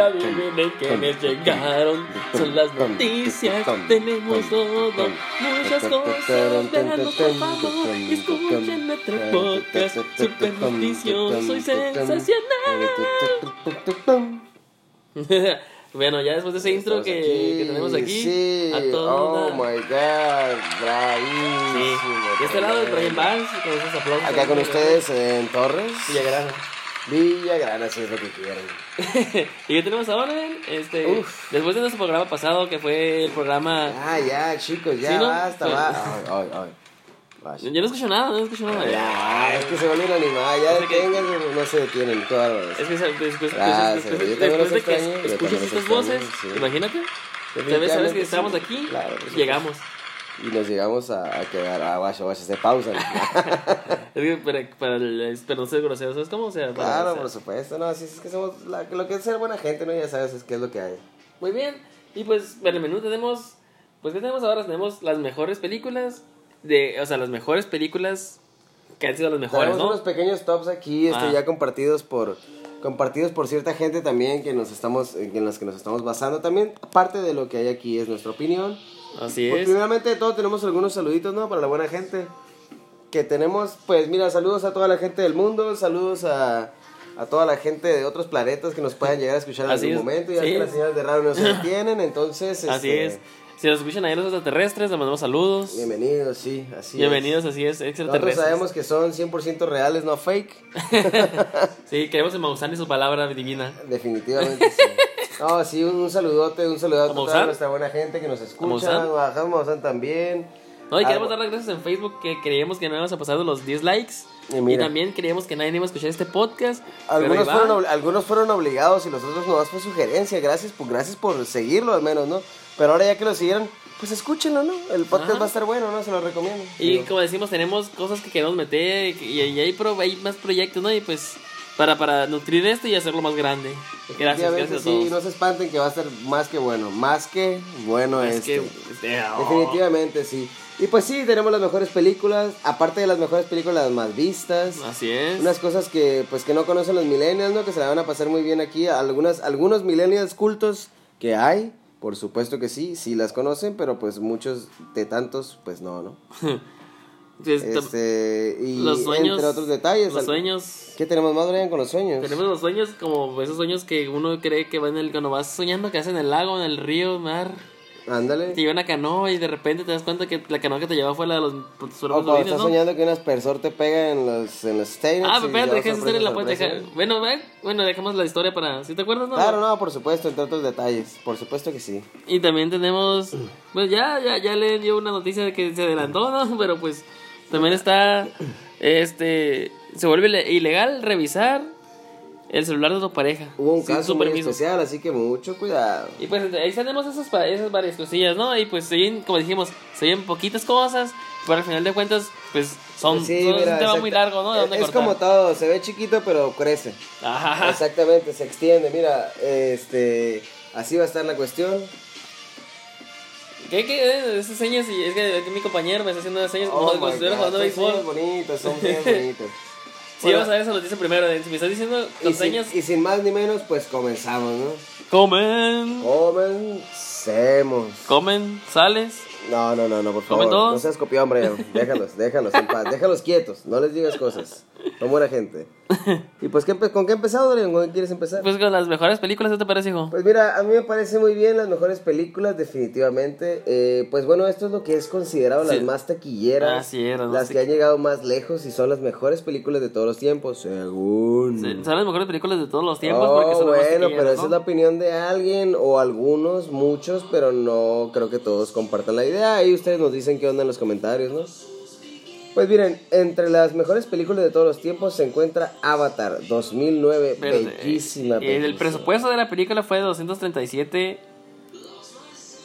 Adivinen quiénes llegaron. Son las noticias. Tenemos todo. Muchas cosas. Véanos por favor. Escuchen nuestro podcast. Super noticioso y sensacional. Bueno, ya después de ese intro que, que tenemos aquí, Sí. a toda. Oh my god, bravísimo. Sí. De este lado, Brian Vance, con esos aplausos. Acá con ustedes en Torres. Villagrana. Villagrana, si es lo que quieren. y ya tenemos ahora, este, Uf. después de nuestro programa pasado, que fue el programa... Ah, ya, chicos, ya Sí, ¿no? basta, Pues- va. Ay, ay, ay. Vaya. Yo no escucho nada, no escucho nada. Ya, es que se vuelven animadas, ya Es que- no se detienen, qué bárbaros. Es que se- después, después- después de que escuchas estas voces, sí. imagínate, sabes, sabes que estamos aquí, Claro, llegamos. Y nos llegamos a, a quedar, a guacho, guacho, se pausan. Es que para, para, el- para no ser grosero, ¿sabes cómo? O sea, claro, por supuesto, no, así es que somos, la- lo que es ser buena gente, ¿no? Ya sabes, es que es lo que hay. Muy bien, y pues para el menú tenemos, pues ¿qué tenemos ahora? Tenemos las mejores películas, de, o sea, las mejores películas que han sido las mejores, Tenemos ¿no? unos pequeños tops aquí, este, Ah. ya compartidos por compartidos por cierta gente también que nos estamos en las que nos estamos basando también parte de lo que hay aquí es nuestra opinión Así Pues es. primeramente de todo tenemos algunos saluditos no para la buena gente que tenemos pues mira saludos a toda la gente del mundo saludos a a toda la gente de otros planetas que nos puedan llegar a escuchar en Así algún es, momento ya sí. que las señales de radio no se detienen entonces Así este, es. Si nos escuchan ahí los extraterrestres, les mandamos saludos. bienvenidos sí así es. Bienvenidos, así es, nosotros extraterrestres. sabemos que son 100% reales no fake Sí, queremos en Maussan y su palabra divina. Definitivamente sí. No, sí, un, un saludote, un saludote a toda nuestra buena gente que nos escucha. A Maussan también. No, y queremos dar las gracias en Facebook que creíamos que no íbamos a pasar de los 10 likes. Y Y, también creíamos que nadie iba a escuchar este podcast. Algunos fueron, algunos fueron obligados y los otros nomás fue sugerencia. Gracias por, gracias por seguirlo al menos, ¿no? Pero ahora ya que lo siguieron, pues escúchenlo, ¿no? El podcast Ajá. va a estar bueno, ¿no? Se lo recomiendo. Y Digo, como decimos, tenemos cosas que queremos meter y, y hay, pro- hay más proyectos, ¿no? Y pues para, para nutrir esto y hacerlo más grande. Gracias, gracias a sí, todos. no se espanten que va a ser más que bueno. Más que bueno Es este. que, este, oh. Definitivamente sí. Y pues sí, tenemos las mejores películas. Aparte de las mejores películas, las más vistas. Así es. unas cosas que pues que no conocen los millennials, ¿no? Que se la van a pasar muy bien aquí. Algunas, algunos millennials cultos que hay, por supuesto que sí, sí las conocen, pero pues muchos de tantos, pues no, ¿no? Este, y los sueños. entre otros detalles. Los sueños. ¿Qué tenemos más, Brian, con los sueños? Tenemos los sueños como esos sueños que uno cree que va en el. Cuando vas soñando que haces en el lago, en el río, mar. Ándale. Te lleva una canoa y de repente te das cuenta que la canoa que te llevaba fue la de los O cuando marinos, estás ¿no? soñando que un aspersor te pega en los, en los Ah, pero espérate, deja esa historia, la puedes dejar. Bueno, ve- bueno, dejamos la historia para. ¿Sí te acuerdas, no? Claro, no, por supuesto, entre otros detalles. Por supuesto que sí. Y también tenemos. Pues ya, ya, ya le dio una noticia de que se adelantó, ¿no? Pero pues también está. Este. Se vuelve ile- ilegal revisar el celular de tu pareja. Hubo un caso muy permiso. especial, así que mucho cuidado. Y pues ahí tenemos esas, esas varias cosillas, ¿no? Y pues se como dijimos, se oyen poquitas cosas, pero al final de cuentas, pues son, Sí, son mira, un tema muy largo, ¿no? De dónde es como todo, se ve chiquito pero crece. Ajá. Exactamente, se extiende. Mira, este, así va a estar la cuestión. ¿Qué, qué? Esas señas, y es que mi compañero me está haciendo señas como Oh como si estuviera jugando son béisbol. señas bonitas, son bien bonitas. Sí, Bueno, vamos a ver esa noticia primero. Si me estás diciendo y, las sin, señas, y sin más ni menos, pues comenzamos, ¿no? comen, Comencemos. comen, sales. No, no, no, no, por ¿Comen favor. todos? No seas copión, hombre. Déjalos, déjalos en paz. Déjalos quietos. No les digas cosas. Son buena gente. Y pues, ¿qué ¿con qué empezado, Dorian? ¿Con qué quieres empezar? Pues con las mejores películas, ¿qué te parece, hijo? Pues mira, a mí me parece muy bien las mejores películas, definitivamente. Eh, pues bueno, esto es lo que es considerado Sí. las más taquilleras, Así es, las las más que han llegado más lejos y son las mejores películas de todos los tiempos, según. Sí, Son las mejores películas de todos los tiempos Oh, porque son bueno, pero taquilleras, esa ¿no? es la opinión de alguien o algunos, muchos, pero no creo que todos compartan la idea. Ahí ustedes nos dicen qué onda en los comentarios, ¿no? Pues miren, entre las mejores películas de todos los tiempos se encuentra Avatar 2009, Espérate, bellísima eh, El película. presupuesto de la película fue de 237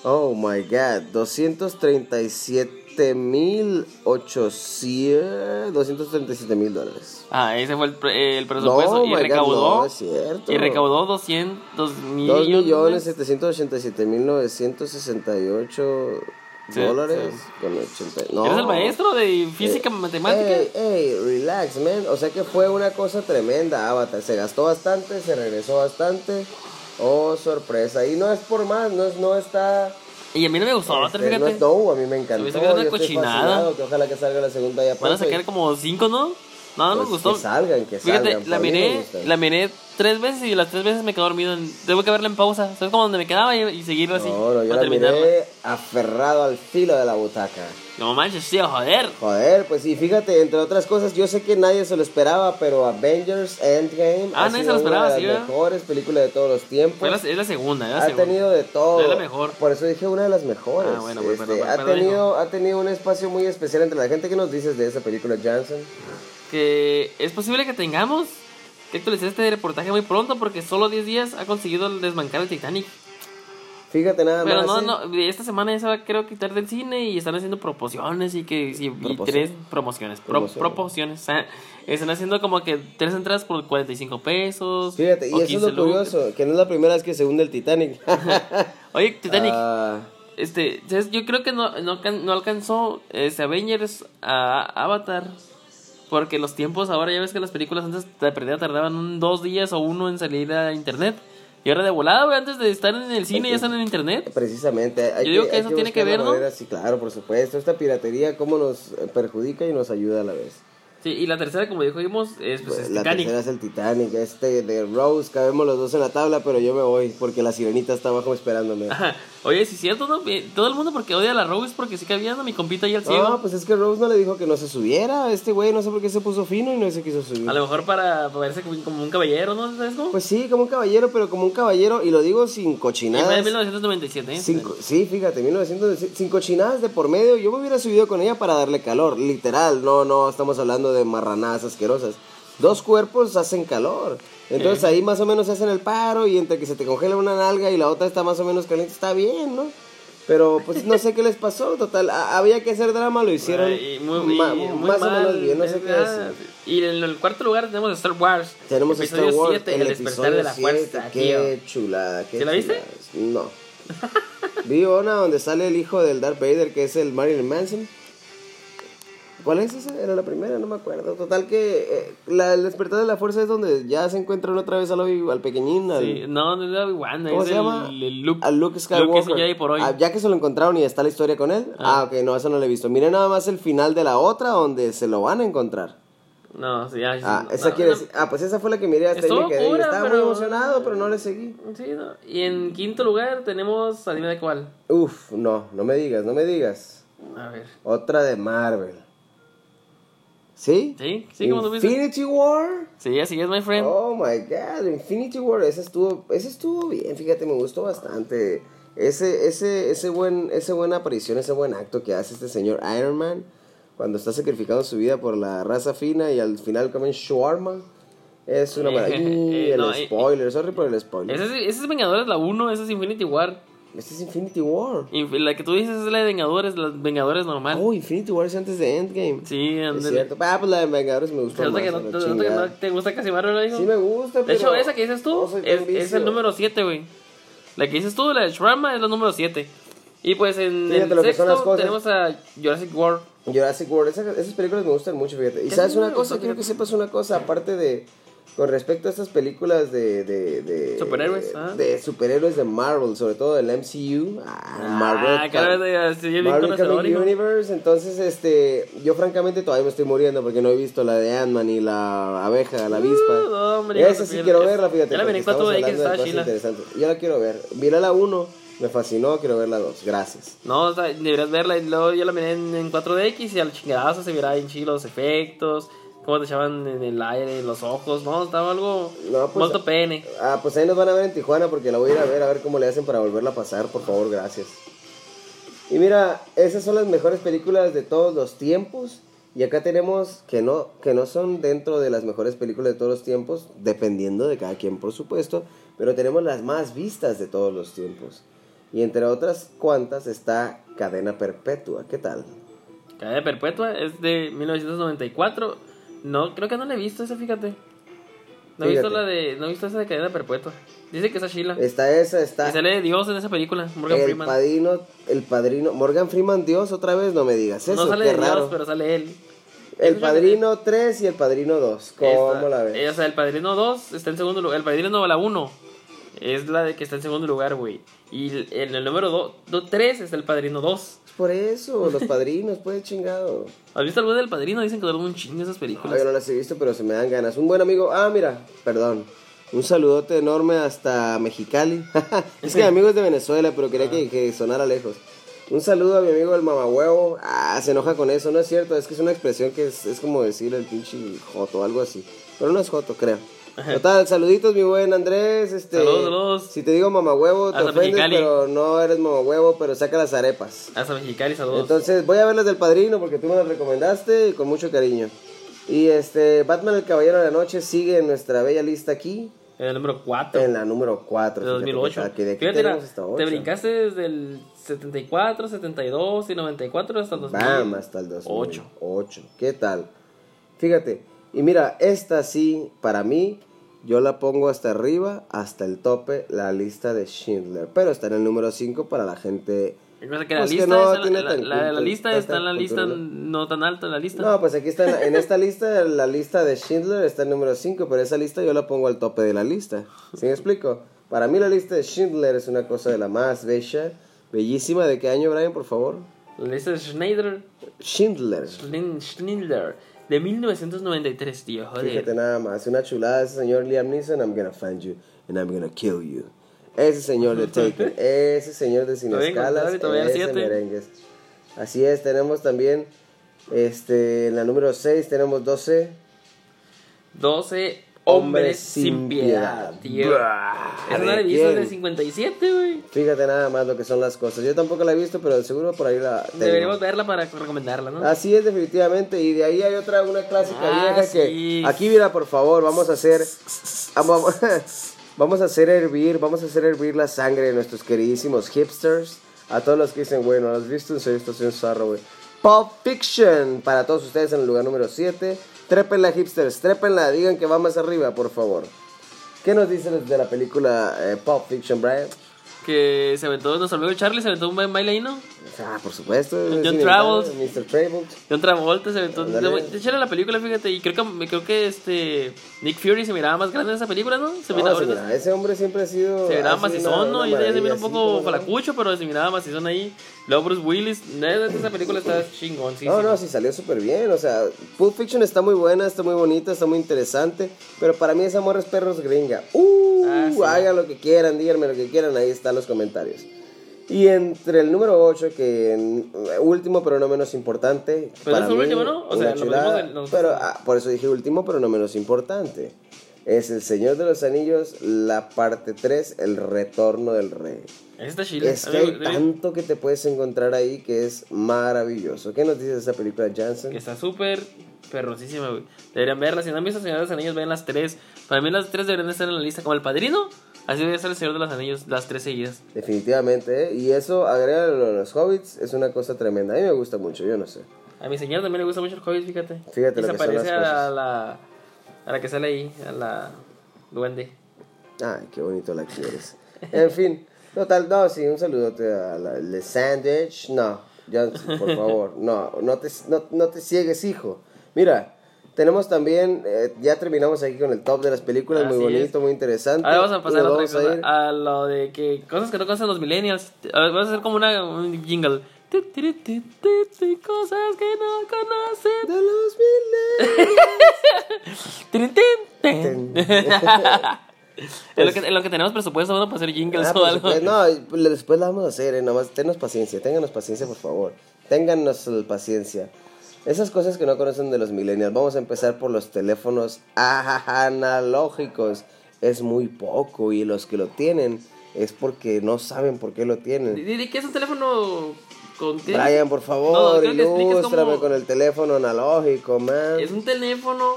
Oh my god, 237 mil 800, 237 mil dólares. Ah, ese fue el, pre- el presupuesto No, y my God, recaudó no, es cierto. y recaudó 200 2 millones. millones 787 mil 968 Sí, dólares sí. con 80. No. ¿Eres el maestro de física matemática? Ey, ey, relax, man. O sea que fue una cosa tremenda, Avatar. Se gastó bastante, se regresó bastante. Oh, sorpresa. Y no es por más, no, es, no está. Y a mí no me gustó este, no fíjate. es no, a mí me encantó. Se me hizo que una Yo cochinada. que ojalá que salga la segunda ya Van a pronto sacar como cinco, ¿no? No, no me pues, gustó. Que salgan, que Fíjate, salgan. la miré, gustan. la miré tres veces y las tres veces me quedé dormido. en- Tengo que verla en pausa. ¿Sabes como donde me quedaba y, y seguirla así? No, no, yo la miré aferrado al filo de la butaca. No manches, tío, joder. Joder, pues sí, fíjate, entre otras cosas, yo sé que nadie se lo esperaba, pero Avengers Endgame Ah, ha nadie se sido lo esperaba, una de sí, las ¿verdad? mejores películas de todos los tiempos. La, es la segunda, es la ha segunda. tenido de todo. Es la mejor. Por eso dije una de las mejores. Ah, bueno, pues, Este, perdón, ha, perdón, tenido, ha tenido un espacio muy especial entre la gente. ¿Qué nos dices de esa película, Johnson? Que es posible que tengamos que actualizar este reportaje muy pronto porque solo 10 días ha conseguido desmancar el Titanic. Fíjate nada Pero más. no, ¿sí? no, esta semana ya se va creo quitar del cine y están haciendo promociones y que y tres promociones, pro- están haciendo como que tres entradas por 45 pesos. Fíjate, y eso es 15 lo curioso, que no es la primera vez que se hunde el Titanic. Oye, Titanic, Ah, este, yo creo que no, no, no alcanzó este, Avengers a Avatar. Porque los tiempos ahora, ya ves que las películas antes de perdida tardaban un, dos días o uno en salir a internet. Y ahora de volada, güey, antes de estar en el cine ya están en internet. Precisamente. Hay Yo digo que eso tiene que ver, ¿no? manera, Sí, claro, por supuesto. Esta piratería, cómo nos eh, perjudica y nos ayuda a la vez. Sí, y la tercera, como dijimos, es, pues, Pues, es la Titanic. tercera es el Titanic. Este de Rose, cabemos los dos en la tabla, pero yo me voy porque la sirenita está abajo esperándome. Ajá. Oye, sí es cierto, ¿no? Todo el mundo porque odia a la Rose porque sí cabía, ¿no? Mi compita ahí al ciego. No, pues es que Rose no le dijo que no se subiera. Este güey no sé por qué se puso fino y no se quiso subir. A lo mejor para, verse como, un caballero, ¿no? ¿Sabes cómo? Pues sí, como un caballero, pero como un caballero, y lo digo sin Y fue cochinadas. 1997, ¿eh? Sin sí, fíjate, 1900, sin cochinadas de por medio, yo me hubiera subido con ella para darle calor, literal, no, no, estamos hablando de marranadas asquerosas. Dos cuerpos hacen calor. Entonces ahí más o menos se hacen el paro y entre que se te congela una nalga y la otra está más o menos caliente, está bien, ¿no? Pero pues no sé qué les pasó, total, a- había que hacer drama, lo hicieron y muy, ma- y muy más o menos bien, no sé qué ¿verdad? decir. Y en el cuarto lugar tenemos Star Wars. Tenemos Star Wars, 7, el, el despertar de la 7, fuerza, tío. qué chulada, qué ¿Sí la viste? No. Vi una donde sale el hijo del Darth Vader, que es el Marilyn Manson. ¿Cuál es esa? Era la primera, no me acuerdo. Total que eh, la, el despertar de la fuerza es donde ya se encuentran otra vez al, al pequeñín, al, Sí, no, no es Obi-Wan, ¿Cómo es se llama? el Luke. al Luke Luke Skywalker. es el Jedi por hoy. Ah, ya que se lo encontraron y está la historia con él. Ah, ok, no, eso no lo he visto. Miren nada más el final de la otra donde se lo van a encontrar. No, sí, ya. Ah, no, esa no, quiere no. decir. Ah, pues esa fue la que miré hasta ahí me quedé. Estaba muy emocionado, pero no le seguí. Sí, no. Y en quinto lugar tenemos, adivina de cuál. Uf, no, no me digas, no me digas. A ver. Otra de Marvel. ¿Sí? Sí, sí, como tú viste. Infinity War. Sí, así es, my friend. Oh my god, Infinity War, ese estuvo, ese estuvo bien, fíjate, me gustó bastante. Ese, ese, ese buen, ese buena aparición, ese buen acto que hace este señor Iron Man cuando está sacrificando su vida por la raza fina y al final comen shawarma. Es una Eh, maravilla. el no, spoiler, sorry por el spoiler. Ese, es- ese es Vengadores la 1, ese es Infinity War. Este es Infinity War. Y la que tú dices es la de Vengadores, la de Vengadores normal. Oh, Infinity War es antes de Endgame. sí, Es ándale. cierto. Ah, pues la de Vengadores me gustó más. que no, que no te gusta casi Marvel, hijo. Sí me gusta, De pero... hecho, esa que dices tú no es, es el número 7, güey. La que dices tú, la de Shrama, es la número 7. Y pues en Fíjate el sexto cosas. tenemos a Jurassic World. Jurassic World, esas, esas películas me gustan mucho, fíjate. Y sabes una cosa, quiero que sepas una cosa, aparte de, con respecto a estas películas de... de, de Superhéroes, de, ah. de superhéroes de Marvel, sobre todo del MCU. Ah, Marvel. Ah, bien Marvel Comic. Universe, entonces este, yo francamente todavía me estoy muriendo porque no he visto la de Ant-Man y la abeja, la avispa. Uh, no, hombre, Esa sí quiero verla, fíjate. La porque miré en 4DX, estamos hablando de estaba cosas chila. interesantes. Yo la quiero ver. Mira la 1, me fascinó, quiero ver la 2. Gracias. No, o sea, deberías verla. Y luego yo la miré en, en 4DX y al chingadazo se miraba bien chido los efectos. Cómo te echaban en el aire, en los ojos. No, estaba algo. No, pues- Molto pene. Ah, pues ahí nos van a ver en Tijuana porque la voy a ir a ver a ver cómo le hacen para volverla a pasar, por favor, gracias. Y mira, esas son las mejores películas de todos los tiempos. Y acá tenemos que no, que no son dentro de las mejores películas de todos los tiempos, dependiendo de cada quien, por supuesto, pero tenemos las más vistas de todos los tiempos. Y entre otras cuantas está Cadena Perpetua, ¿qué tal? Cadena Perpetua es de 1994. No, creo que no la he visto esa, fíjate. No he visto la de. No he visto esa de cadena perpetua. Dice que está Sheila. Está esa, está. Y sale Dios en esa película, Morgan el Freeman. padrino, el padrino, Morgan Freeman, Dios, otra vez, no me digas eso, no sale qué de raro. Dios, pero sale él. El padrino 3 y el padrino 2, ¿cómo Esta- la ves? eh, o sea, el Padrino 2 está en segundo lugar. El Padrino la 1 es la de que está en segundo lugar, güey. Y en el número 3 está el Padrino 2. Es por eso, los padrinos, pues chingado. ¿Has visto algo del Padrino? Dicen que duran un chingo esas No, películas. yo no las he visto, pero se me dan ganas. Un buen amigo, ah, mira, perdón. Un saludote enorme hasta Mexicali. es que mi amigo es de Venezuela, pero quería que, que sonara lejos. Un saludo a mi amigo el mamahuevo. Ah, se enoja con eso, no es cierto. Es que es una expresión que es, es como decir el pinche joto, algo así. Pero no es joto, creo. Total, saluditos, mi buen Andrés. Este, Saludos, saludos. Si te digo mamahuevo, te Hasta ofendes, Mexicali. pero no eres mamahuevo, pero saca las arepas. Hasta Mexicali, saludos. Entonces voy a ver las del padrino porque tú me las recomendaste y con mucho cariño. Y este, Batman el Caballero de la Noche sigue en nuestra bella lista aquí, en el número 4 en la número 4. de 2008. Que de Fíjate, la- te 8. brincaste desde el 74, 72 y 94 hasta el 2000. Bam, hasta el 2008. Ocho. 8. ¿Qué tal? Fíjate, y mira, esta sí, para mí, yo la pongo hasta arriba, hasta el tope, la lista de Schindler. Pero está en el número 5 para la gente... Recuerda que la Pues que lista, no está en tiene la, la- lista está en la lista no tan alta, la lista. No, pues aquí está, en, esta lista, la lista de Schindler está en número 5, pero esa lista yo la pongo al tope de la lista. ¿Sí me explico? Para mí la lista de Schindler es una cosa de la más bella, bellísima. ¿De qué año, Brian, por favor? La lista de Schneider, Schindler. Schindler, de 1993, tío, joder. Fíjate nada más, una chulada ese señor Liam Neeson, I'm gonna find you and I'm gonna kill you. Ese señor de Taken, ese señor de Sin Escalas, ese merengues. Así es, tenemos también, este, en la número 6 tenemos 12, 12 hombres sin piedad, tío. Es ¿de una revista del 57, güey. Fíjate nada más lo que son las cosas. Yo tampoco la he visto, pero seguro por ahí la tengo. Deberíamos verla para recomendarla, ¿no? Así es, definitivamente. Y de ahí hay otra, una clásica Ah, vieja sí. que... Aquí, mira, por favor, vamos a hacer... Vamos, vamos a hacer hervir, vamos a hacer hervir la sangre de nuestros queridísimos hipsters. A todos los que dicen, bueno, ¿lo has visto? En serio, esto es un zarro, güey. Pulp Fiction, para todos ustedes en el lugar número 7. Trépenla, hipsters, trépenla, digan que va más arriba, por favor. ¿Qué nos dicen de la película eh, Pulp Fiction, Brian? Que se aventó nuestro amigo Charlie, se aventó un buen baile ahí, ¿no? Ah, por supuesto. John Travolta. Mr. Travolta. John Travolta se aventó. De hecho, era la película, fíjate. Y creo que, creo que este. Nick Fury se miraba más grande en esa película, ¿no? Se No, miraba, sí, mira, ese hombre siempre ha sido. se miraba macizón, ¿no? Y se mira un poco falacucho, pero se miraba macizón ahí. Luego Bruce Willis. Esa película está chingón, sí. No, no, sí salió súper bien. O sea, Pulp Fiction está muy buena, está muy bonita, está muy interesante. Pero para mí esa morra es perros gringa. Uh, Ah, sí. hagan lo que quieran, díganme lo que quieran, ahí están los comentarios. Y entre el número 8, que mm, último pero no menos importante. Pero para es el mí, último, ¿no? O sea, lo chulada, vimos en los- Pero ah, por eso dije último pero no menos importante. Es El Señor de los Anillos, la parte 3, El Retorno del Rey. Está chile. Es que hay tanto que te puedes encontrar ahí que es maravilloso. ¿Qué nos dices de esa película, Jansen? Que está súper perrosísima, güey. Deberían verla. Si no han visto Señor de los Anillos, vean las tres. Para mí las tres deberían estar en la lista. Como el padrino, así debería ser el Señor de los Anillos, las tres seguidas. Definitivamente, ¿eh? Y eso, agrégalo a los hobbits, es una cosa tremenda. A mí me gusta mucho, yo no sé. A mi señor también le gusta mucho el Hobbit, fíjate. Fíjate y lo se que son parece las a cosas. la, a la que sale ahí, a la duende. Ay, qué bonito la quieres. En fin, total, no, sí, un saludote a la Le Sandwich. No, Jansen, por favor, no, no te, no, no te ciegues, hijo. Mira, tenemos también, eh, ya terminamos aquí con el top de las películas, muy bonito, muy interesante. Ahora vamos a pasar a otra vamos a ir- a lo de que cosas que no conocen los millennials. A ver, Vamos a hacer como una, un jingle. Cosas que no conocen. De los millennials. En lo, que, en lo que tenemos presupuesto bueno, para hacer jingles Ah, o algo. No, después la vamos a hacer, eh, nomás tennos paciencia, ténganos paciencia, por favor. Ténganos paciencia. Esas cosas que no conocen de los millennials, vamos a empezar por los teléfonos analógicos. Es muy poco y los que lo tienen es porque no saben por qué lo tienen. Di ¿Qué es un teléfono con qué? Brian, por No, favor, expliques ilústrame cómo- con el teléfono analógico, man. Es un teléfono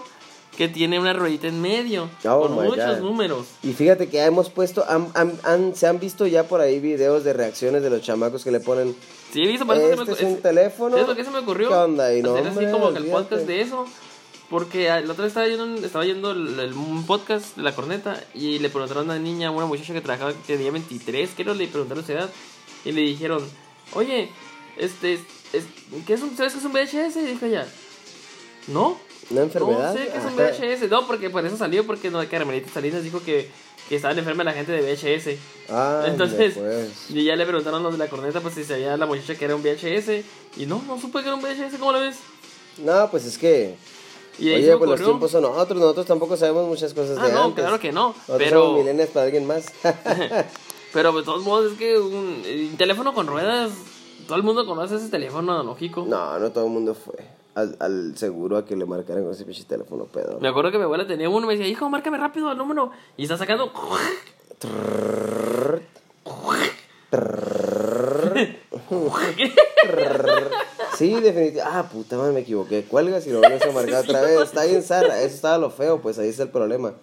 que tiene una ruedita en medio. Oh con muchos God. números. Y fíjate que hemos puesto, han- han- han- se han visto ya por ahí videos de reacciones de los chamacos que le ponen Sí, he visto, Este me es un teléfono. ¿Sabes por qué se me ocurrió? ¿Qué onda? Y no, Hacer así hombre, como que el podcast de eso. Porque el otro día estaba yendo, estaba yendo el, el- un podcast de la corneta y le preguntaron a una niña, una muchacha que trabajaba, que tenía 23, creo, le preguntaron su edad y le dijeron, oye, este, es, ¿qué es un, ¿sabes qué es un VHS? Y dijo ella, no, ¿Una enfermedad? no sé qué es un. VHS. No, porque por eso salió, porque no, Carmelita Salinas dijo que, que estaba enferma la gente de VHS. Ah, Entonces, pues. y ya le preguntaron los de la corneta, pues si sabía la muchacha que era un VHS. Y no, no supe que era un VHS, ¿cómo lo ves? No, pues es que. Y Oye, pues los tiempos son otros. Nosotros tampoco sabemos muchas cosas Ah, de no, antes. claro que no. Nosotros Pero, somos para alguien más. pero de todos modos, es que un, un teléfono con ruedas, todo el mundo conoce ese teléfono analógico. no, no todo el mundo fue al, al seguro a que le marcaran con ese pinche teléfono pedo. Me acuerdo que mi abuela tenía uno y me decía, hijo, márcame rápido el número. Y está sacando. Sí, definitivamente. Ah, puta madre, me equivoqué. Cuelgas y lo vuelves a marcar otra vez. Está bien zarra. Eso estaba lo feo, pues ahí está el problema.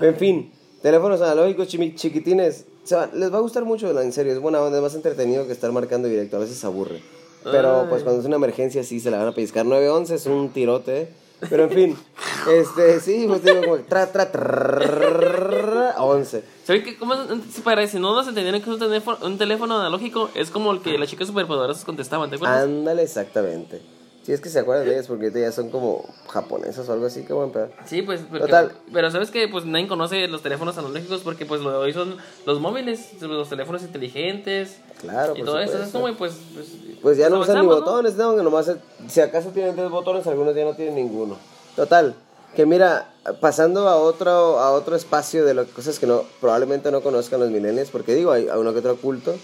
En fin, teléfonos analógicos chiquitines. Se va- les va a gustar mucho, en serio. Es buena onda, es más entretenido que estar marcando directo. A veces aburre. Pero pues cuando es una emergencia, sí se la van a pellizcar. 911 es un tirote. Pero en fin, este, sí, pues digo como tra, tra, trrrr, 11. ¿Saben qué? ¿Cómo se parece? Si no nos entendieron que es un teléfono, un teléfono analógico, es como el que las chicas superpoderosas contestaban, ¿te acuerdas? Ándale, exactamente. Si es que se acuerdan de ellas, porque ya son como japonesas o algo así, qué buen pedo. Sí, pues, porque- Total. pero sabes que pues nadie conoce los teléfonos analógicos porque pues lo de hoy son los móviles, los teléfonos inteligentes Claro, y por todo eso. Es como pues, pues, Pues ya no pues usan ni ¿no? botones, no, que nomás, si acaso tienen tres botones, algunos ya no tienen ninguno. Total, que mira, pasando a otro, a otro espacio de las cosas que no, probablemente no conozcan los millennials, porque digo, hay a uno que otro oculto,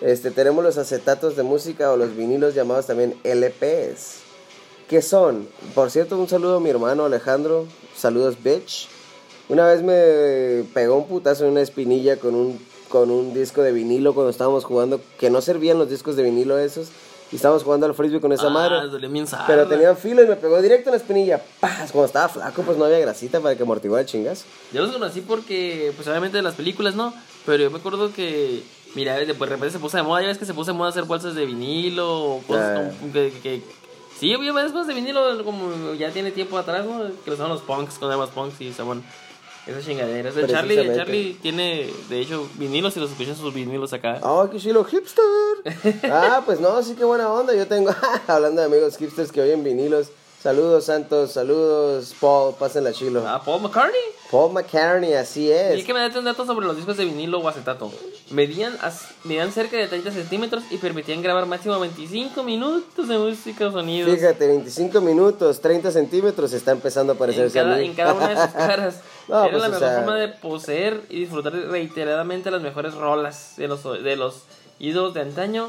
este, tenemos los acetatos de música o los vinilos llamados también LPs. ¿Qué son? Por cierto, un saludo a mi hermano Alejandro, saludos bitch. Una vez me pegó un putazo en una espinilla con un, con un disco de vinilo cuando estábamos jugando, que no servían los discos de vinilo esos, y estábamos jugando al frisbee con esa Ah, madre. Pero tenían filo y me pegó directo en la espinilla. ¡Paz! Cuando estaba flaco, pues no había grasita para que amortiguara el chingazo. Yo los conocí porque, pues obviamente de las películas, ¿no? Pero yo me acuerdo que, mira, de de repente se puso de moda, ya ves que se puso de moda hacer bolsas de vinilo, o cosas como que, que- Sí, varias cosas de vinilo, como ya tiene tiempo atrás, ¿no? Que lo usaban los punks, con más punks y estaban esas chingaderas. El Charlie, el Precisamente. Charlie tiene, de hecho, vinilos y los escuchan sus vinilos acá. ¡Ah, qué chilo hipster! ah, pues no, sí que buena onda. Yo tengo, hablando de amigos hipsters que oyen vinilos. Saludos, Santos, saludos, Paul, pásenla chilo. Ah, Paul McCartney. Paul McCartney, así Y es. es que me date un dato sobre los discos de vinilo o acetato. Medían, medían cerca de 30 centímetros y permitían grabar máximo 25 minutos de música o sonidos. Fíjate, 25 minutos, 30 centímetros, está empezando a en parecerse a cada, mí. en cada una de sus caras. No, Era pues, la mejor sea- forma de poseer y disfrutar reiteradamente las mejores rolas de los, de los ídolos de antaño.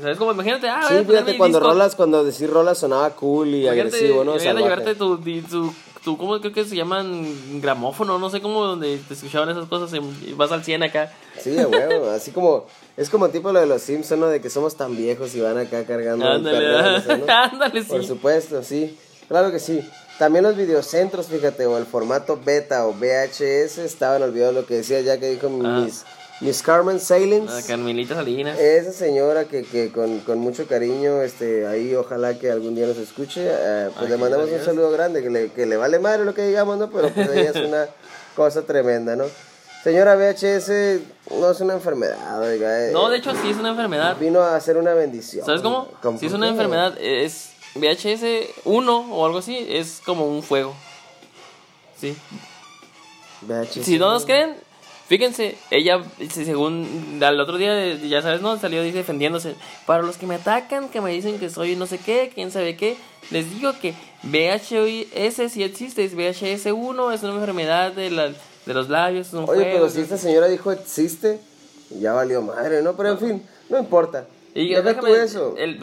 ¿Sabes? Como imagínate, ah, Sí, poner fíjate, cuando disco. rolas, cuando decir rolas sonaba cool y Imagínate, agresivo, ¿no? imagínate llevarte tu, tu, tu, ¿cómo creo que se llaman? Gramófono, no sé cómo, donde te escuchaban esas cosas y vas al 100 acá. Sí, a huevo, así como, es como tipo lo de los Simpsons, ¿no? De que somos tan viejos y van acá cargando Ándale, ándale, Por sí. supuesto, sí, claro que sí. También los videocentros, fíjate, o el formato beta o VHS, estaban olvidados lo que decía ya que dijo Ah. Miss, Miss Carmen Salins. Ah, Carmelita Salinas. Esa señora que, que con, con mucho cariño, este, ahí ojalá que algún día nos escuche, eh, pues Ay, le mandamos un saludo grande, que le, que le vale madre lo que digamos, ¿no? Pero pues ella es una cosa tremenda, ¿no? Señora VHS no es una enfermedad, oiga. eh, No, de hecho sí es una enfermedad. Vino a hacer una bendición. ¿Sabes cómo? ¿Cómo Si es una enfermedad, es VHS 1 o algo así, es como un fuego. Sí. VHS. Si no nos creen, fíjense, ella, se- según al otro día, ya sabes, ¿no? Salió dice, defendiéndose. Para los que me atacan, que me dicen que soy no sé qué, quién sabe qué, les digo que VHS sí existe, es VHS1, es una enfermedad de, la, de los labios, es un Oye, pero si esta señora dijo existe, ya valió madre, ¿no? Pero en fin, no importa. Y Deja déjame, tú eso. El,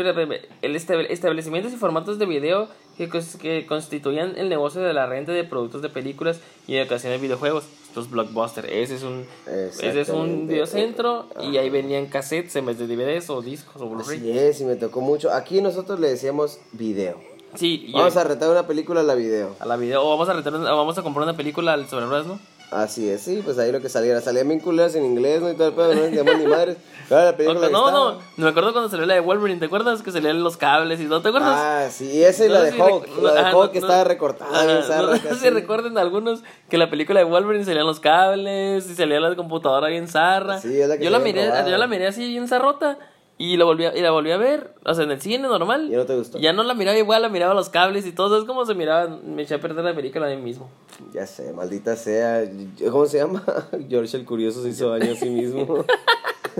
el estable- establecimientos y formatos de video que, que constituían el negocio de la renta de productos de películas y de ocasiones de videojuegos. Estos blockbusters. Ese es un, ese es un videocentro y ahí venían cassettes en vez de DVDs o discos o Blu-ray. Así es, y me tocó mucho. Aquí nosotros le decíamos video. Sí, Vamos a rentar una película a la video. a la video. O vamos a rentar, vamos a comprar una película al sobre ruedas, ¿no? Así es, sí, pues ahí lo que saliera. Salían bien culeras en inglés, ¿no? Y todo el pedo, no entendíamos ni madres. Claro, la película no, estaba. no, me acuerdo cuando salió la de Wolverine, ¿te acuerdas? Que salían los cables y todo, ¿te acuerdas? Ah, sí, y esa y No la de si Hulk. rec- La de Hulk no- que no- estaba recortada, Ajá, bien zarra, no, no sé si recuerden algunos que la película de Wolverine salían los cables y salía la computadora bien zarra. Sí, es la que yo, la miré, robada. yo la miré así bien zarrota y la, volví a, y la volví a ver, o sea, en el cine normal. ¿Y no te gustó? Ya no la miraba igual, la miraba los cables y todo. Es como se miraba, me eché a perder la película de mí mismo. Ya sé, maldita sea. ¿Cómo se llama? George el Curioso se hizo daño a sí mismo.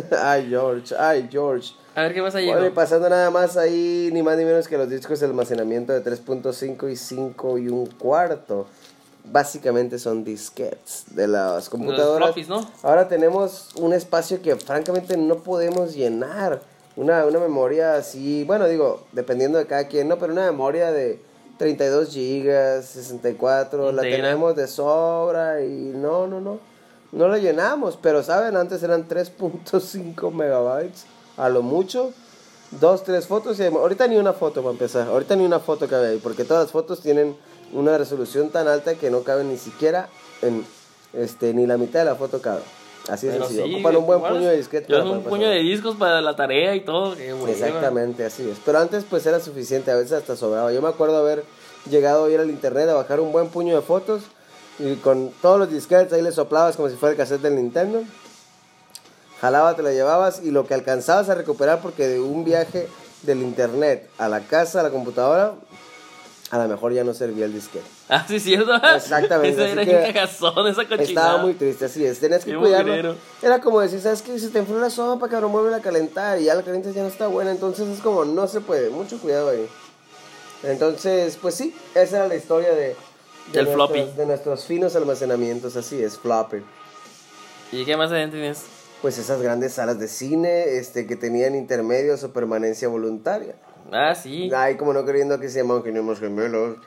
ay, George, ay, George. A ver qué pasa, Bueno, y pasando nada más ahí, ni más ni menos que los discos de almacenamiento de 3.5 y 5 y un cuarto. Básicamente son disquetes de las computadoras. floppies, ¿no? Ahora tenemos un espacio que francamente no podemos llenar. Una, una memoria así, bueno, digo, dependiendo de cada quien, ¿no? Pero una memoria de 32 gigas, 64, la tenemos de sobra y no, no, no. No la llenamos, pero saben, antes eran 3.5 megabytes, a lo mucho. Dos, tres fotos y ahorita ni una foto para empezar. Ahorita ni una foto cabe ahí, porque todas las fotos tienen una resolución tan alta que no caben ni siquiera en este ni la mitad de la foto cabe. Así Pero sencillo. sí, Ocupan un buen puño de disquete. Yo para un puño pasar. de discos para la tarea y todo. Exactamente, así es. Pero antes pues era suficiente, a veces hasta sobraba. Yo me acuerdo haber llegado a ir al internet a bajar un buen puño de fotos y con todos los disquetes ahí le soplabas como si fuera el cassette del Nintendo. Jalaba, te lo llevabas y lo que alcanzabas a recuperar porque de un viaje del internet a la casa, a la computadora, a lo mejor ya no servía el disquete. Ah, sí, cierto. Exactamente, Esa así era bien cagazón, esa cochinada. Estaba muy triste, así es. Tenías que Qué cuidarlo. Era como decir, ¿sabes qué? Se te enfrió la sopa, cabrón, vuelve a calentar. Y ya la calientas ya no está buena. Entonces es como, no se puede. Mucho cuidado ahí. Entonces, pues sí, esa era la historia de, de, Del nuestros, floppy. de nuestros finos almacenamientos. Así es, floppy. ¿Y qué más adentro tienes? Pues esas grandes salas de cine este, que tenían intermedios o permanencia voluntaria. Ah, sí. Ay, como no queriendo que se llamaban cinemas gemelos.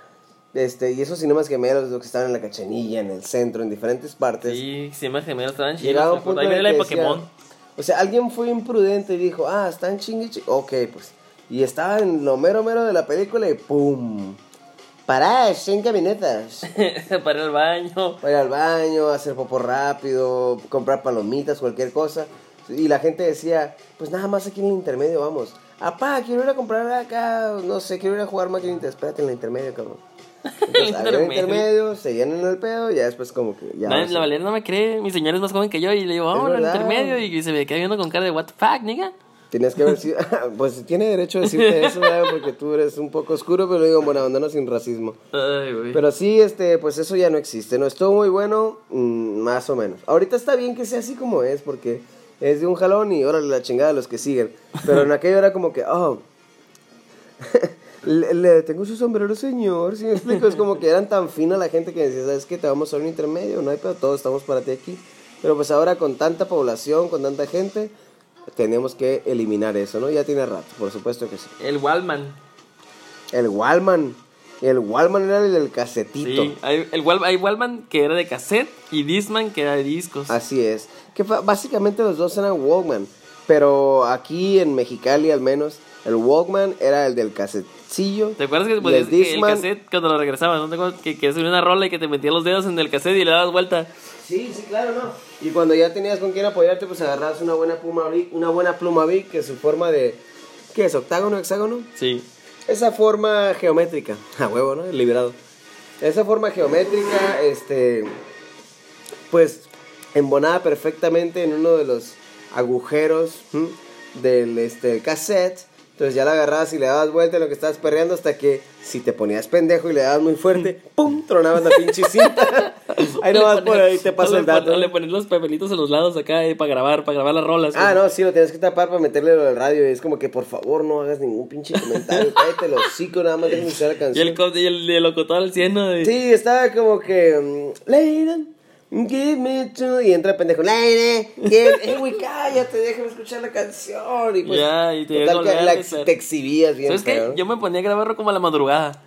Este, y esos cinemas gemelos, lo que estaban en la cachanilla, en el centro, en diferentes partes. Sí, más gemelos estaban chidos. Ahí en el viene la Pokémon. o sea, alguien fue imprudente y dijo, ah, están chingue chingue. Ok, pues. Y estaba en lo mero mero de la película y ¡pum! Pará, cinco minutos. Para al baño. Para ir al baño, hacer popó rápido, comprar palomitas, cualquier cosa. Y la gente decía, pues nada más aquí en el intermedio vamos. Apá, quiero ir a comprar acá, no sé, quiero ir a jugar maquinita. Espérate en el intermedio, cabrón. Entonces, había el intermedio. intermedio, se llenan el pedo y ya después como que ya. No la Valera no me cree. Mi señor es más joven que yo. Y le digo, vamos al intermedio. Y se me queda viendo con cara de, what the fuck, nigga. Tenías que haber sido. pues tiene derecho a decirte eso, ¿verdad? Porque tú eres un poco oscuro, pero digo, bueno, no sin racismo. Ay, güey. Pero sí, este, pues eso ya no existe. No estuvo muy bueno, mm, más o menos. Ahorita está bien que sea así como es, porque es de un jalón y órale la chingada a los que siguen. Pero en aquello era como que, oh. le, le tengo su sombrero, señor. Si me explico, es como que eran tan fina la gente que decía, ¿sabes qué? Te vamos a un intermedio, no hay pero todos estamos para ti aquí. Pero pues ahora con tanta población, con tanta gente, tenemos que eliminar eso, ¿no? Ya tiene rato, por supuesto que sí. El Wallman. El Wallman. El Wallman era el del casetito. Sí, hay, el Wal- hay Wallman que era de cassette y Disman que era de discos. Así es. Que básicamente los dos eran Walkman. Pero aquí en Mexicali al menos, el Walkman era el del casetcillo. ¿Te acuerdas que, podías- el que el cassette cuando lo regresabas? ¿no te acuerdas que, que subía una rola y que te metías los dedos en el cassette y le dabas vuelta? Sí, sí, claro, ¿no? Y cuando ya tenías con quién apoyarte, pues agarrabas una buena pluma una buena pluma Bic, que es su forma de... ¿Qué es? ¿Octágono, hexágono? Sí. Esa forma geométrica, a huevo, ¿no? Liberado. Esa forma geométrica, este, pues, embonada perfectamente en uno de los agujeros ¿m? del este, cassette. Entonces ya la agarrabas y le dabas vuelta en lo que estabas perreando hasta que si te ponías pendejo y le dabas muy fuerte, ¡pum! Tronabas la pinche cinta. Ahí nomás por ahí te paso el dato. Le pones los papelitos en los lados acá eh, para grabar, para grabar las rolas. Ah, no, sí, lo tienes que tapar para meterle lo del radio. Y es como que, por favor, no hagas ningún pinche comentario. Cállate los hocico, nada más déjame escuchar la Y canción. el, co- y el, de locutor al cien, ¿no? De- Sí, estaba como que. mm, Lady, give me to. Y entra el pendejo. Lady, give. Eh, güey, cállate, déjame escuchar la canción. Y pues. Ya, y te total que a la te exhibías bien. ¿Sabes qué? ¿no? Yo me ponía a grabarlo como a la madrugada.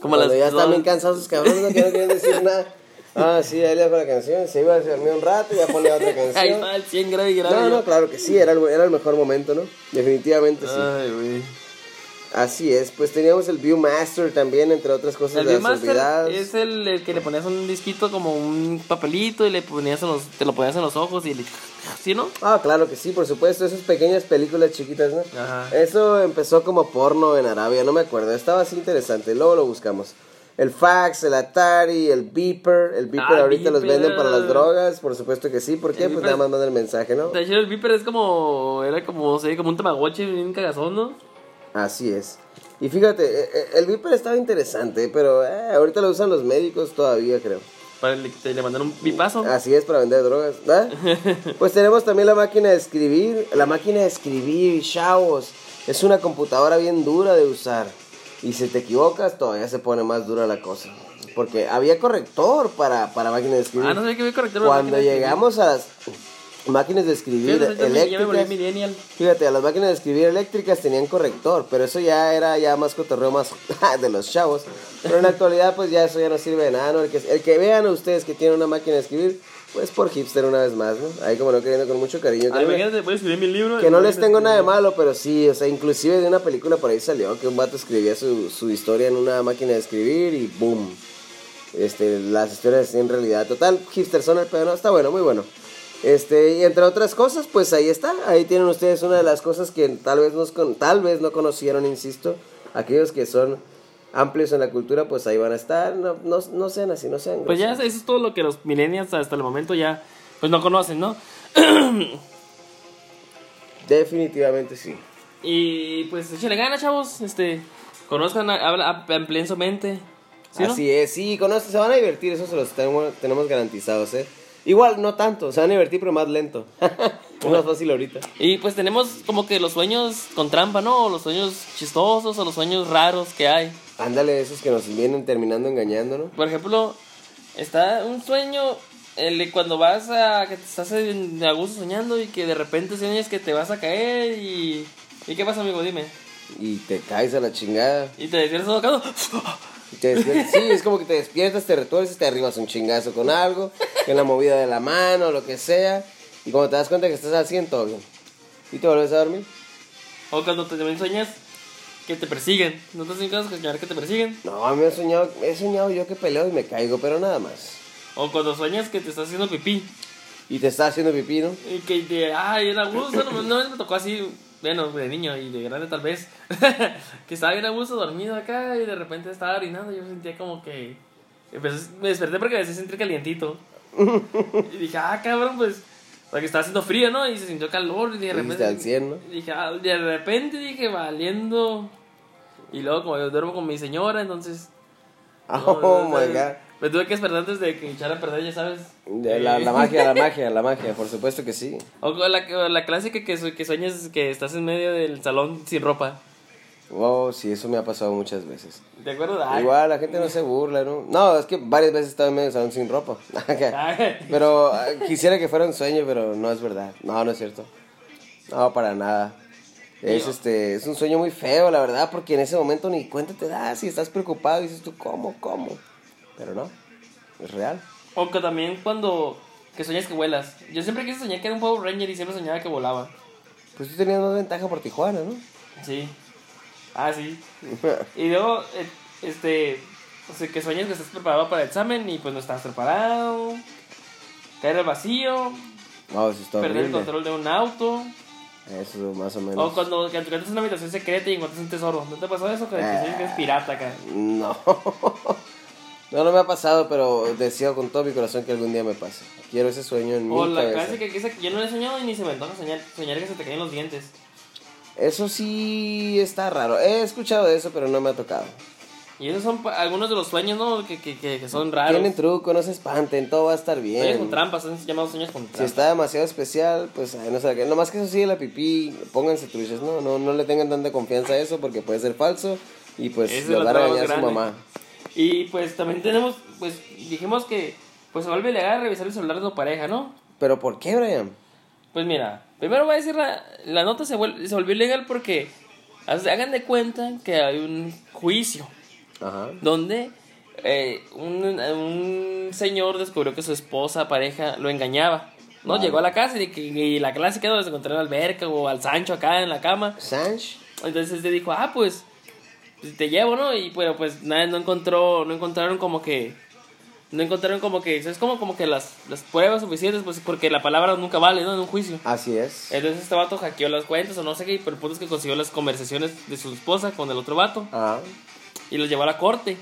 Como a Cuando las ya están bien cansados esos cabrones, no que no quieren decir nada. Ah, sí, ahí le la canción. Se iba a dormir un rato y ya ponía otra Ahí canción. está el 100 grave y grave. No, no, claro que sí, era el, era el mejor momento, ¿no? Definitivamente sí. Ay, güey. Así es, pues teníamos el Viewmaster también, entre otras cosas El de las Viewmaster es el, el que le ponías un disquito como un papelito y le ponías en los, te lo ponías en los ojos y le... ¿Sí, no? Ah, claro que sí, por supuesto, esas pequeñas películas chiquitas, ¿no? Ajá. Eso empezó como porno en Arabia, no me acuerdo, estaba así interesante, luego lo buscamos. El fax, el Atari, el beeper, el beeper Ah, ahorita los beeper. venden para las drogas, por supuesto que sí, ¿por qué? El Pues beeper- nada más mandan el mensaje, ¿no? De hecho, el Viper es como. Era como, sí, como un tamagotchi bien cagazón, ¿no? Así es. Y fíjate, eh, eh, el beeper estaba interesante, pero eh, ahorita lo usan los médicos todavía, creo. Para le, te- le mandaron un bipazo. Así es, para vender drogas, ¿verdad? pues tenemos también la máquina de escribir. La máquina de escribir, chavos, es una computadora bien dura de usar. Y si te equivocas, todavía se pone más dura la cosa. Porque había corrector para, para máquinas de escribir. Ah, no sabía que había corrector. Cuando llegamos a las máquinas de escribir Fíjate, eléctricas, fíjate, a las máquinas de escribir eléctricas tenían corrector, pero eso ya era ya más cotorreo más de los chavos. Pero en la actualidad, pues ya eso ya no sirve de nada, ¿no? El que, el que vean ustedes que tienen una máquina de escribir, pues por hipster una vez más, ¿no? Ahí como no queriendo con mucho cariño. Ah, créeme. imagínate, voy a escribir mi libro. Que no les tengo nada de malo, pero sí, o sea, inclusive de una película por ahí salió que un vato escribía su, su historia en una máquina de escribir y boom. Este, las historias en realidad total, hipster son el pedo, ¿no? Está bueno, muy bueno. Este, y entre otras cosas, pues ahí está, ahí tienen ustedes una de las cosas que tal vez, nos tal vez no conocieron, insisto, aquellos que son amplios en la cultura, pues ahí van a estar, no, no, no sean así, no sean Pues ya eso es todo lo que los millennials hasta el momento ya pues no conocen, ¿no? Definitivamente sí. Y pues échale ganas, chavos. Este, conozcan, habla, amplíen su mente. ¿Sí, no? Así es, sí, conocen, se van a divertir, eso se los tenemos, tenemos garantizados, ¿eh? Igual, no tanto, se van a divertir, pero más lento. es más fácil ahorita. Y pues tenemos como que los sueños con trampa, ¿no? O los sueños chistosos o los sueños raros que hay. Ándale, esos que nos vienen terminando engañando, ¿no? Por ejemplo, está un sueño el de cuando vas a que te estás en- a gusto soñando y que de repente sueñas que te vas a caer y ¿y qué pasa, amigo? Dime. Y te caes a la chingada. Y te despiertas. Y te despiertas, sí, es como que te despiertas, te retuerces, te arribas un chingazo con algo, en la movida de la mano, lo que sea. Y cuando te das cuenta que estás haciendo todo bien. Y te vuelves a dormir. O cuando te también sueñas que te persiguen. ¿No te has soñado que te persiguen? No, a mí me he soñado, he soñado yo que peleo y me caigo, pero nada más. O cuando sueñas que te estás haciendo pipí. Y te está haciendo pipí, ¿no? Y que te, ay, era gusto, no, no me tocó así, bueno, de niño y de grande tal vez, que estaba bien a gusto dormido acá y de repente estaba orinando y yo sentía como que, empecé- me desperté porque me hacía sentir calientito. Y dije, ah, cabrón, pues, porque estaba haciendo frío, ¿no? Y se sintió calor y de repente... al 100, ¿no? Dije, ah, de repente dije, valiendo. Y luego como yo duermo con mi señora, entonces... Oh, no, my god. Me tuve que esperar antes de que echara a perder, ya sabes. La, la magia, la magia, la magia, por supuesto que sí. O la, la clásica que, que sueñas que estás en medio del salón sin ropa. Oh, sí, eso me ha pasado muchas veces. ¿De acuerdo? Ay. Igual, la gente no se burla, ¿no? No, es que varias veces estaba en medio de salón sin ropa. Pero ah, quisiera que fuera un sueño, pero no es verdad. No, no es cierto. No, para nada. Es, este, es un sueño muy feo, la verdad, porque en ese momento ni cuenta te das y estás preocupado y dices tú, ¿cómo, cómo? Pero no, es real. O que también cuando que sueñas que vuelas. Yo siempre quise soñar que era un Power Ranger y siempre soñaba que volaba. Pues tú tenías más ventaja por Tijuana, ¿no? Sí. Ah, sí. Y luego, eh, este, o sea, que sueñas que estás preparado para el examen y pues no estás preparado. Caer al vacío. No, eso está perder el control de un auto. Eso más o menos. O cuando que entras en una habitación secreta y encuentras un tesoro. ¿No te pasó eso? Que Ah. sueñas que es pirata acá. No. No, no me ha pasado, pero deseo con todo mi corazón que algún día me pase. Quiero ese sueño en O mi la cabeza. clásica que yo no he soñado y ni se me antoja soñar, soñar que se te caen los dientes. Eso sí está raro. He escuchado eso, pero no me ha tocado. Y esos son algunos de los sueños, ¿no? Que, que, que, son raros. Tienen truco, no se espanten, todo va a estar Sueños bien. con trampas, son llamados sueños con Si trampas. está demasiado especial, pues no sé qué. Nomás que eso sí, la pipí, pónganse truchas, ¿no? No, no le tengan tanta confianza a eso porque puede ser falso y pues Esa es le la va a regañar a su mamá. Y pues también tenemos, pues dijimos que pues se vuelve legal revisar el celular de tu pareja, ¿no? ¿Pero por qué, Brian? Pues mira, primero voy a decir la, la nota se, vuel- se volvió ilegal porque hagan de cuenta que hay un juicio Ajá. donde eh, un, un señor descubrió que su esposa, pareja, lo engañaba. ¿no? Vale. Llegó a la casa y, que- y la clásica donde se encontró en la alberca o al Sancho acá en la cama. ¿Sanch? Entonces le dijo, ah, pues pues, te llevo, ¿no? Y pero pues nadie no encontró, no encontraron como que, no encontraron como que, es como, como que las, las pruebas suficientes, pues porque la palabra nunca vale, ¿no? En un juicio. Así es. Entonces este vato hackeó las cuentas o no sé qué, pero el punto es que consiguió las conversaciones de su esposa con el otro vato Ah, y los llevó a la corte.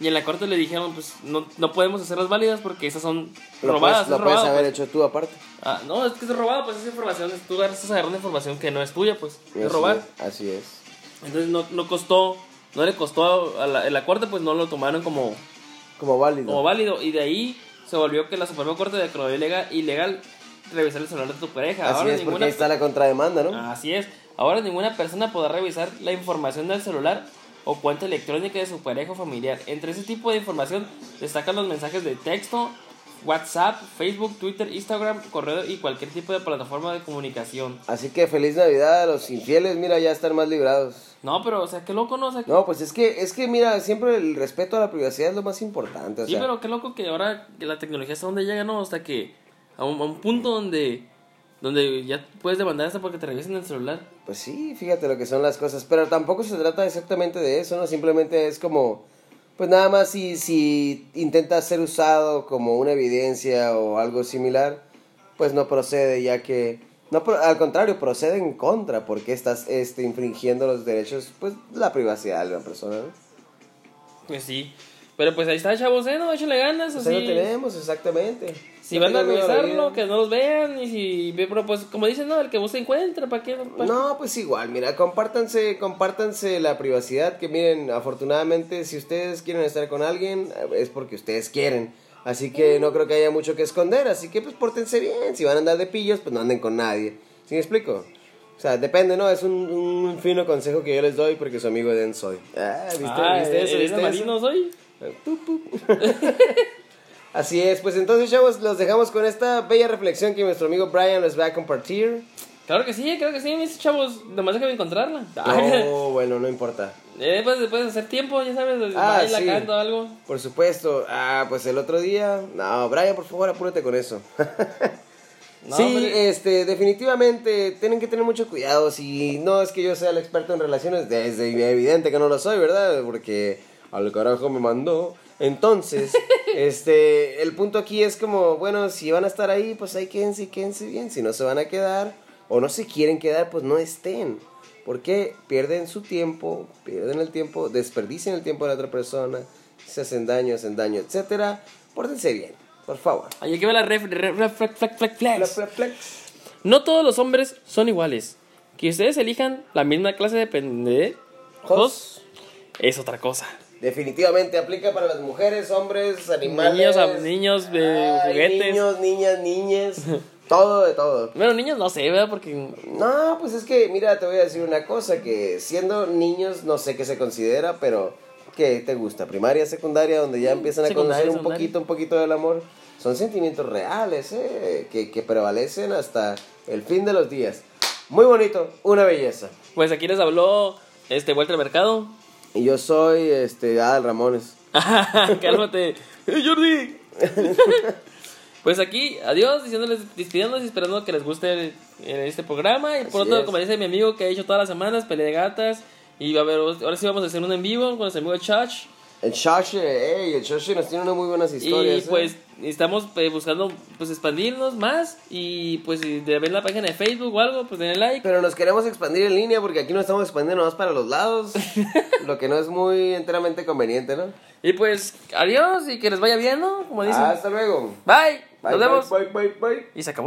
Y en la corte le dijeron, pues no, no podemos hacerlas válidas porque esas son lo robadas. puedes, lo es puedes haber pues. hecho tú aparte. Ah, no, es que es robado, pues esa información, es- tú estás agarrando información que no es tuya, pues, es Así robar. es, Así es. Entonces no, no costó, no le costó a la, en la corte, pues no lo tomaron como, Como válido. como válido. Y de ahí se volvió que la Suprema Corte declaró ilegal, ilegal revisar el celular de tu pareja. Así Ahora es, porque ninguna ahí está la contrademanda, ¿no? Así es. Ahora ninguna persona podrá revisar la información del celular o cuenta electrónica de su pareja o familiar. Entre ese tipo de información destacan los mensajes de texto, WhatsApp, Facebook, Twitter, Instagram, correo y cualquier tipo de plataforma de comunicación. Así que feliz Navidad a los infieles, mira, ya están más librados. No, pero, o sea, qué loco, ¿no? O sea, No, pues es que, es que mira, siempre el respeto a la privacidad es lo más importante. O sí, sea, pero qué loco que ahora la tecnología hasta donde llega, ¿no? Hasta que a un, a un punto donde, donde ya puedes demandar hasta porque te revisen el celular. Pues sí, fíjate lo que son las cosas. Pero tampoco se trata exactamente de eso, ¿no? Simplemente es como, pues nada más si, si intenta ser usado como una evidencia o algo similar, pues no procede, ya que, no, al contrario, procede en contra, porque estás este, infringiendo los derechos, pues, la privacidad de la persona, ¿no? Pues sí. Pero pues ahí está, chavos, ¿eh? No, échale ganas. Pues así. ahí lo tenemos, exactamente. Si No van a revisarlo, que no los vean. Y si, pero pues, como dicen, no, el que busca encuentra, ¿para qué? No, pues igual, mira, compártanse, compártanse la privacidad, que miren, afortunadamente si ustedes quieren estar con alguien es porque ustedes quieren, así que no creo que haya mucho que esconder, así que pues pórtense bien, si van a andar de pillos, pues no anden con nadie, ¿sí me explico? O sea, depende, ¿no? Es un, un fino consejo que yo les doy porque su amigo Eden soy. Ah, ¿viste, Ah, ¿viste eso? ¿eres ¿Viste marino eso? soy? Así es, pues entonces chavos, los dejamos con esta bella reflexión que nuestro amigo Brian les va a compartir. Claro que sí, claro que sí, mis chavos. Nomás déjame encontrarla. No, bueno, no importa. Eh, pues después de hacer tiempo, ya sabes, Ah, baila, sí. canta algo. Por supuesto. Ah, pues el otro día. No, Brian, por favor, apúrate con eso. No, sí, este, definitivamente tienen que tener mucho cuidado. Si no es que yo sea el experto en relaciones, desde evidente que no lo soy, ¿verdad? Porque al carajo me mandó. Entonces, este, el punto aquí es como, bueno, si van a estar ahí, pues ahí quédense y quédense bien. Si no se van a quedar o no se quieren quedar, pues no estén. Porque pierden su tiempo, pierden el tiempo, desperdician el tiempo de la otra persona, se hacen daño, hacen daño, etcétera. Pórtense bien, por favor. Ahí aquí va la ref, ref, ref, flex, flex, flex, flex. Flex, flex, flex. No todos los hombres son iguales. Que ustedes elijan la misma clase de pendejos es otra cosa. Definitivamente aplica para las mujeres, hombres, animales. Niños, niños de Ay, juguetes. Niños, niñas, niñas. todo de todo. Bueno, niños no sé, ¿verdad? Porque No, pues es que, mira, te voy a decir una cosa, que siendo niños, no sé qué se considera, pero ¿qué te gusta? Primaria, secundaria, donde ya empiezan a conocer un poquito, un poquito del amor. Son sentimientos reales, ¿eh? Que, que prevalecen hasta el fin de los días. Muy bonito, una belleza. pues aquí les habló este Walter Mercado. Y yo soy, este, Adal Ramones. Cálmate. ¡Eh, Jordi! pues aquí, adiós, diciéndoles, despidiéndonos y esperando que les guste este programa. Y por Así otro, es. como dice mi amigo que ha hecho todas las semanas, pelea de gatas. Y a ver, ahora sí vamos a hacer un en vivo con nuestro amigo Chach. El Shashe, ey, el Shashe nos tiene unas muy buenas historias. Y ¿eh? pues estamos eh, buscando pues expandirnos más. Y pues si de ver la página de Facebook o algo, pues denle like. Pero nos queremos expandir en línea porque aquí no estamos expandiendo más para los lados. lo que no es muy enteramente conveniente, ¿no? Y pues adiós y que les vaya bien, ¿no? Como dicen. Hasta luego. Bye. Bye, Nos bye, vemos. Bye, bye, bye. Y se acabó.